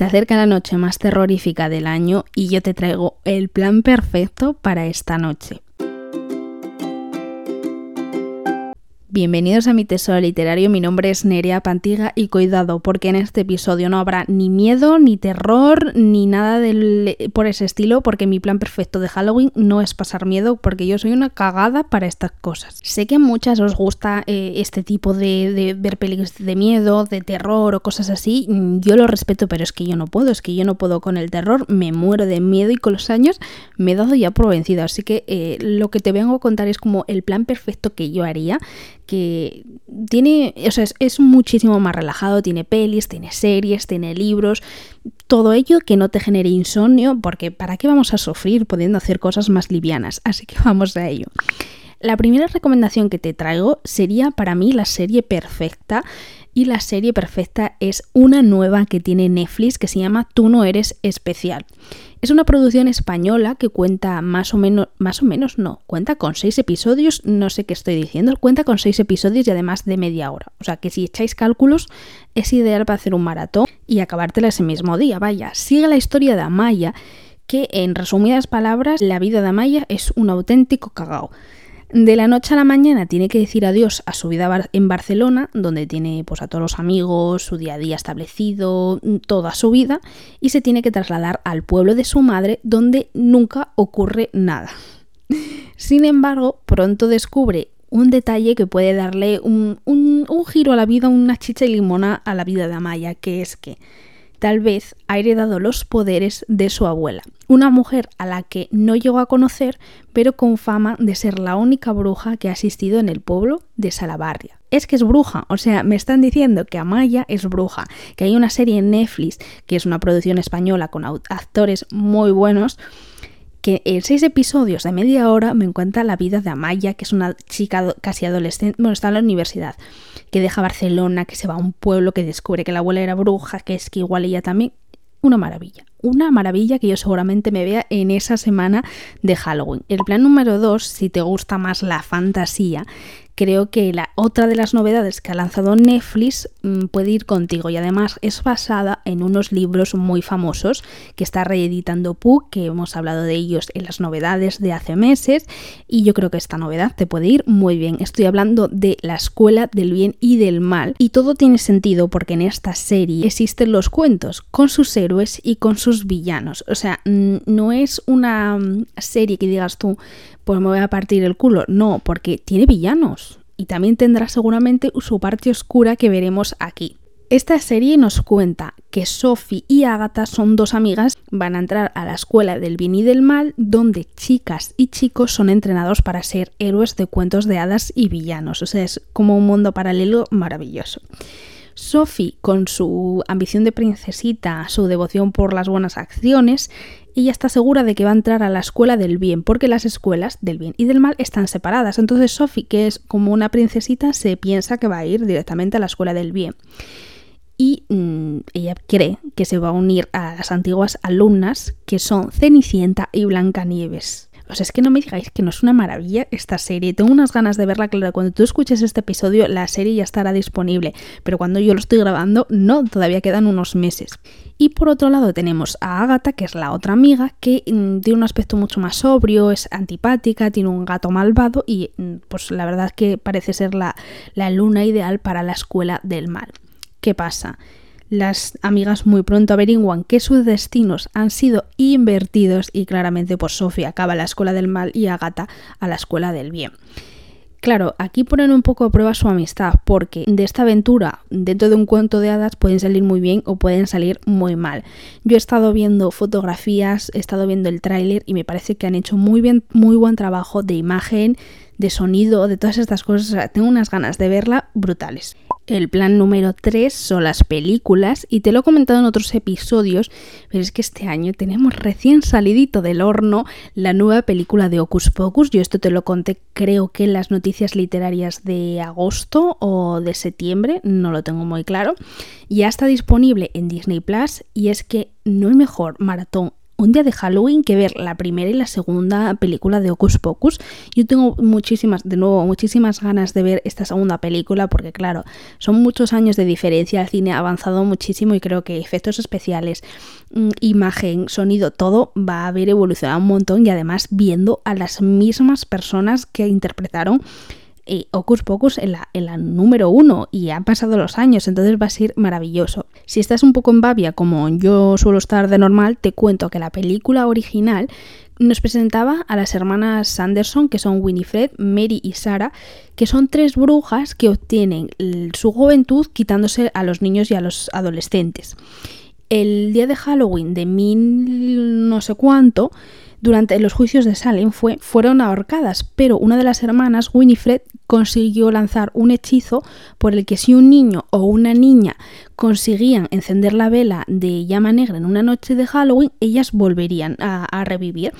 Se acerca la noche más terrorífica del año y yo te traigo el plan perfecto para esta noche. Bienvenidos a mi tesoro literario, mi nombre es Nerea Pantiga y cuidado porque en este episodio no habrá ni miedo, ni terror, ni nada por ese estilo porque mi plan perfecto de Halloween no es pasar miedo porque yo soy una cagada para estas cosas. Sé que a muchas os gusta eh, este tipo de, de, ver películas de miedo, de terror o cosas así, yo lo respeto pero es que yo no puedo, es que yo no puedo con el terror, me muero de miedo y con los años me he dado ya por vencido, así que eh, lo que te vengo a contar es como el plan perfecto que yo haría que tiene, o sea, es, muchísimo más relajado, tiene pelis, tiene series, tiene libros, todo ello que no te genere insomnio, porque ¿para qué vamos a sufrir pudiendo hacer cosas más livianas? Así que vamos a ello. La primera recomendación que te traigo sería para mí la serie perfecta y la serie perfecta es una nueva que tiene Netflix que se llama Tú no eres especial. Es una producción española que cuenta más o menos, más o menos no, cuenta con seis episodios, no sé qué estoy diciendo, cuenta con seis episodios y además de media hora. O sea que si echáis cálculos es ideal para hacer un maratón y acabártela ese mismo día. Vaya, sigue la historia de Amaya, que en resumidas palabras, la vida de Amaya es un auténtico cagao. De la noche a la mañana tiene que decir adiós a su vida en Barcelona, donde tiene pues, a todos los amigos, su día a día establecido, toda su vida, y se tiene que trasladar al pueblo de su madre, donde nunca ocurre nada. Sin embargo, pronto descubre un detalle que puede darle un, un, un giro a la vida, una chicha y limona a la vida de Amaya, que es que tal vez ha heredado los poderes de su abuela, una mujer a la que no llegó a conocer, pero con fama de ser la única bruja que ha asistido en el pueblo de Salabarria. Es que es bruja, o sea, me están diciendo que Amaya es bruja, que hay una serie en Netflix, que es una producción española con actores muy buenos, que en seis episodios de media hora me encuentra la vida de Amaya, que es una chica casi adolescente, bueno, está en la universidad, que deja Barcelona, que se va a un pueblo, que descubre que la abuela era bruja, que es que igual ella también. Una maravilla, una maravilla que yo seguramente me vea en esa semana de Halloween. El plan número dos, si te gusta más la fantasía, creo que la otra de las novedades que ha lanzado Netflix mm, puede ir contigo y además es basada en unos libros muy famosos que está reeditando Puck, que hemos hablado de ellos en las novedades de hace meses y yo creo que esta novedad te puede ir muy bien. Estoy hablando de la escuela del bien y del mal y todo tiene sentido porque en esta serie existen los cuentos con sus héroes y con sus villanos. O sea, no es una mm, serie que digas tú, pues me voy a partir el culo. No, porque tiene villanos y también tendrá seguramente su parte oscura que veremos aquí. Esta serie nos cuenta que Sophie y Agatha son dos amigas, van a entrar a la escuela del bien y del mal, donde chicas y chicos son entrenados para ser héroes de cuentos de hadas y villanos. O sea, es como un mundo paralelo maravilloso. Sophie, con su ambición de princesita, su devoción por las buenas acciones, ella está segura de que va a entrar a la escuela del bien, porque las escuelas del bien y del mal están separadas. Entonces Sophie, que es como una princesita, se piensa que va a ir directamente a la escuela del bien. Y mm, ella cree que se va a unir a las antiguas alumnas que son Cenicienta y Blancanieves. O sea, es que no me digáis que no es una maravilla esta serie. Tengo unas ganas de verla, claro. Cuando tú escuches este episodio, la serie ya estará disponible. Pero cuando yo lo estoy grabando, no, todavía quedan unos meses. Y por otro lado tenemos a Agatha, que es la otra amiga, que mm, tiene un aspecto mucho más sobrio, es antipática, tiene un gato malvado y mm, pues la verdad es que parece ser la, la luna ideal para la escuela del mal. ¿Qué pasa? Las amigas muy pronto averiguan que sus destinos han sido invertidos y claramente pues Sofía acaba la escuela del mal y Agatha a la escuela del bien. Claro, aquí ponen un poco a prueba su amistad, porque de esta aventura, dentro de un cuento de hadas, pueden salir muy bien o pueden salir muy mal. Yo he estado viendo fotografías, he estado viendo el tráiler y me parece que han hecho muy bien, muy buen trabajo de imagen, de sonido, de todas estas cosas. tengo unas ganas de verla brutales. El plan número 3 son las películas y te lo he comentado en otros episodios, pero es que este año tenemos recién salidito del horno la nueva película de Ocus Pocus. Yo esto te lo conté creo que en las noticias literarias de agosto o de septiembre, no lo tengo muy claro. Ya está disponible en Disney Plus y es que no hay mejor maratón un día de Halloween que ver la primera y la segunda película de Ocus Pocus. Yo tengo muchísimas, de nuevo, muchísimas ganas de ver esta segunda película porque claro, son muchos años de diferencia, el cine ha avanzado muchísimo y creo que efectos especiales, mm, imagen, sonido, todo va a haber evolucionado un montón y además viendo a las mismas personas que interpretaron y Ocus Pocus en la, en la número uno y han pasado los años, entonces va a ser maravilloso. Si estás un poco en babia, como yo suelo estar de normal, te cuento que la película original nos presentaba a las hermanas Sanderson, que son Winifred, Mary y Sarah, que son tres brujas que obtienen su juventud quitándose a los niños y a los adolescentes. El día de Halloween de mil no sé cuánto, durante los juicios de Salem fue, fueron ahorcadas, pero una de las hermanas, Winifred, consiguió lanzar un hechizo por el que si un niño o una niña conseguían encender la vela de llama negra en una noche de Halloween, ellas volverían a, revivir.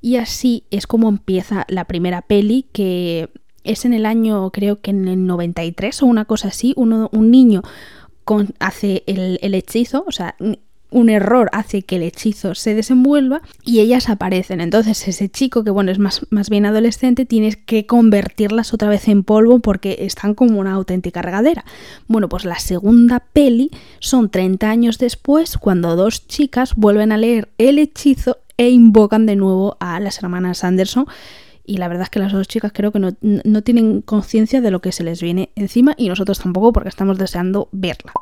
Y así es como empieza la primera peli que es en el año, creo que en el 93 o una cosa así, un niño hace el, el, hechizo, o sea, un error hace que el hechizo se desenvuelva y ellas aparecen. Entonces ese chico, que bueno, es más, más bien adolescente, tienes que convertirlas otra vez en polvo porque están como una auténtica regadera. Bueno, pues la segunda peli son 30 años después, cuando dos chicas vuelven a leer el hechizo e invocan de nuevo a las hermanas Anderson y la verdad es que las dos chicas creo que no, no tienen conciencia de lo que se les viene encima y nosotros tampoco porque estamos deseando verla.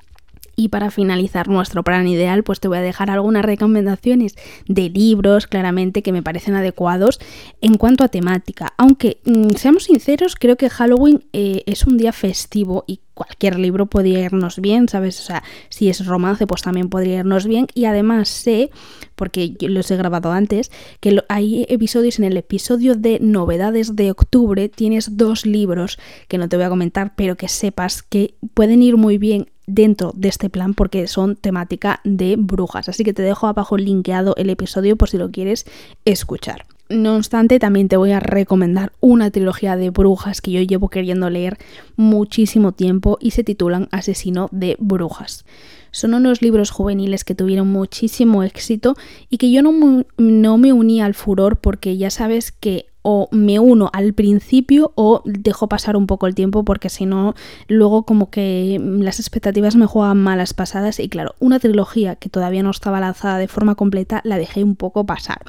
Y para finalizar nuestro plan ideal, pues te voy a dejar algunas recomendaciones de libros, claramente, que me parecen adecuados en cuanto a temática. Aunque, mm, seamos sinceros, creo que Halloween eh, es un día festivo y cualquier libro podría irnos bien, ¿sabes? O sea, si es romance, pues también podría irnos bien. Y además sé, porque yo los he grabado antes, que hay episodios en el episodio de novedades de octubre, tienes dos libros que no te voy a comentar, pero que sepas que pueden ir muy bien dentro de este plan porque son temática de brujas. Así que te dejo abajo linkeado el episodio por si lo quieres escuchar. No obstante, también te voy a recomendar una trilogía de brujas que yo llevo queriendo leer muchísimo tiempo y se titulan Asesino de Brujas. Son unos libros juveniles que tuvieron muchísimo éxito y que yo no, no me uní al furor porque ya sabes que o me uno al principio o dejo pasar un poco el tiempo porque si no luego como que las expectativas me juegan malas pasadas y claro, una trilogía que todavía no estaba lanzada de forma completa la dejé un poco pasar.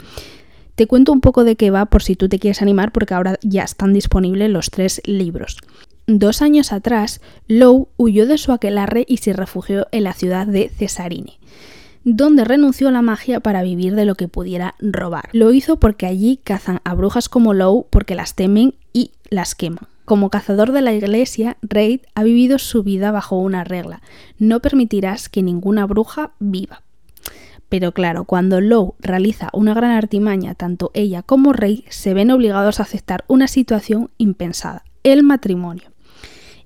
Te cuento un poco de qué va por si tú te quieres animar porque ahora ya están disponibles los tres libros. Dos años atrás, Lowe huyó de su aquelarre y se refugió en la ciudad de Cesarine donde renunció a la magia para vivir de lo que pudiera robar. Lo hizo porque allí cazan a brujas como Lowe porque las temen y las queman. Como cazador de la iglesia, Reid ha vivido su vida bajo una regla. No permitirás que ninguna bruja viva. Pero claro, cuando Lowe realiza una gran artimaña, tanto ella como Reid se ven obligados a aceptar una situación impensada, el matrimonio.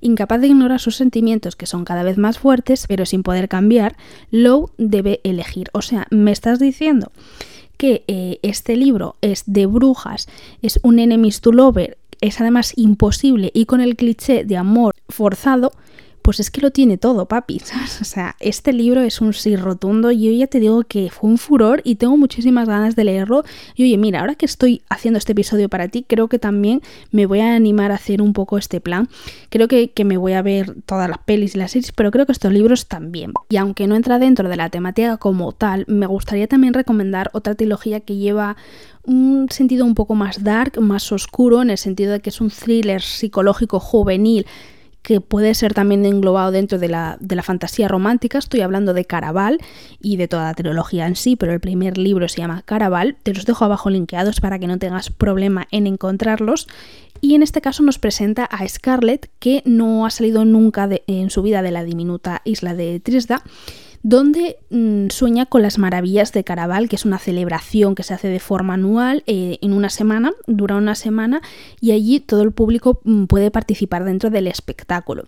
Incapaz de ignorar sus sentimientos, que son cada vez más fuertes, pero sin poder cambiar, Lowe debe elegir. O sea, me estás diciendo que eh, este libro es de brujas, es un enemies to lover, es además imposible y con el cliché de amor forzado, pues es que lo tiene todo, papi, O sea, este libro es un sí rotundo. Yo ya te digo que fue un furor y tengo muchísimas ganas de leerlo. Y oye, mira, ahora que estoy haciendo este episodio para ti, creo que también me voy a animar a hacer un poco este plan. Creo que, que me voy a ver todas las pelis y las series, pero creo que estos libros también. Y aunque no entra dentro de la temática como tal, me gustaría también recomendar otra trilogía que lleva un sentido un poco más dark, más oscuro, en el sentido de que es un thriller psicológico juvenil que puede ser también englobado dentro de la, de la, fantasía romántica. Estoy hablando de Caraval y de toda la trilogía en sí, pero el primer libro se llama Caraval. Te los dejo abajo linkeados para que no tengas problema en encontrarlos. Y en este caso nos presenta a Scarlett, que no ha salido nunca en su vida de la diminuta isla de Trisda donde mm, sueña con las maravillas de Caraval, que es una celebración que se hace de forma anual eh, en una semana, dura una semana, y allí todo el público mm, puede participar dentro del espectáculo.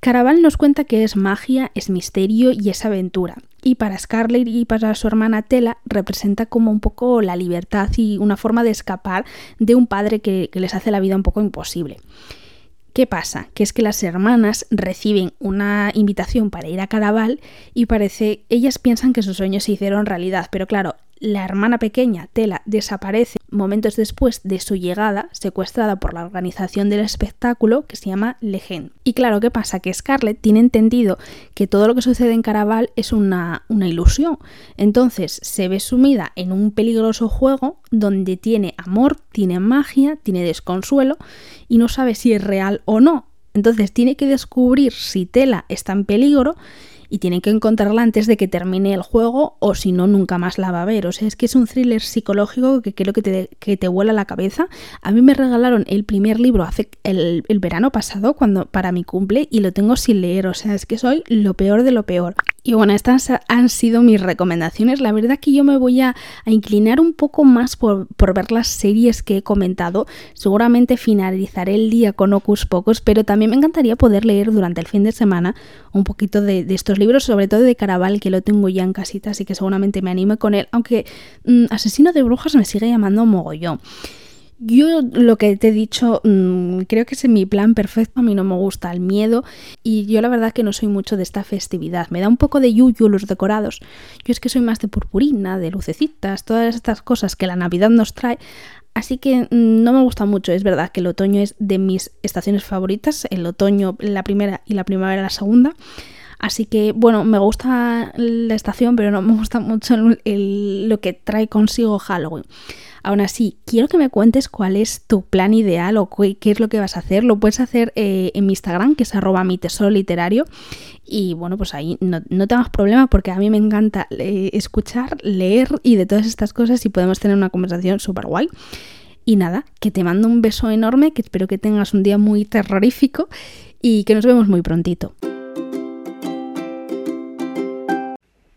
Caraval nos cuenta que es magia, es misterio y es aventura. Y para Scarlett y para su hermana Tela representa como un poco la libertad y una forma de escapar de un padre que les hace la vida un poco imposible. ¿Qué pasa? Que es que las hermanas reciben una invitación para ir a Caraval y parece, ellas piensan que sus sueños se hicieron realidad, pero claro, la hermana pequeña, Tela, desaparece momentos después de su llegada, secuestrada por la organización del espectáculo que se llama Legend. Y claro, ¿qué pasa? Que Scarlett tiene entendido que todo lo que sucede en Caraval es una, una ilusión. Entonces se ve sumida en un peligroso juego donde tiene amor, tiene magia, tiene desconsuelo y no sabe si es real o no. Entonces tiene que descubrir si Tela está en peligro y tienen que encontrarla antes de que termine el juego o si no nunca más la va a ver. O sea, es que es un thriller psicológico que creo que te, que te vuela la cabeza. A mí me regalaron el primer libro hace el, el verano pasado cuando para mi cumple y lo tengo sin leer. O sea, es que soy lo peor de lo peor. Y bueno, estas han sido mis recomendaciones. La verdad que yo me voy a, inclinar un poco más por, ver las series que he comentado. Seguramente finalizaré el día con Ocus Pocos, pero también me encantaría poder leer durante el fin de semana un poquito de, estos libros, sobre todo de Caraval, que lo tengo ya en casita, así que seguramente me anime con él. Aunque mm, Asesino de Brujas me sigue llamando mogollón. Yo lo que te he dicho, mm, creo que es mi plan perfecto. A mí no me gusta el miedo y yo la verdad que no soy mucho de esta festividad. Me da un poco de yuyu los decorados. Yo es que soy más de purpurina, de lucecitas, todas estas cosas que la Navidad nos trae. Así que mm, no me gusta mucho. Es verdad que el otoño es de mis estaciones favoritas. El otoño la primera y la primavera la segunda. Así que, bueno, me gusta la estación, pero no me gusta mucho lo que trae consigo Halloween. Aún así, quiero que me cuentes cuál es tu plan ideal o qué, es lo que vas a hacer. Lo puedes hacer eh, en mi Instagram, que es arroba mi tesoro literario. Y bueno, pues ahí no, no tengas problema porque a mí me encanta eh, escuchar, leer y de todas estas cosas y podemos tener una conversación súper guay. Y nada, que te mando un beso enorme, que espero que tengas un día muy terrorífico y que nos vemos muy prontito.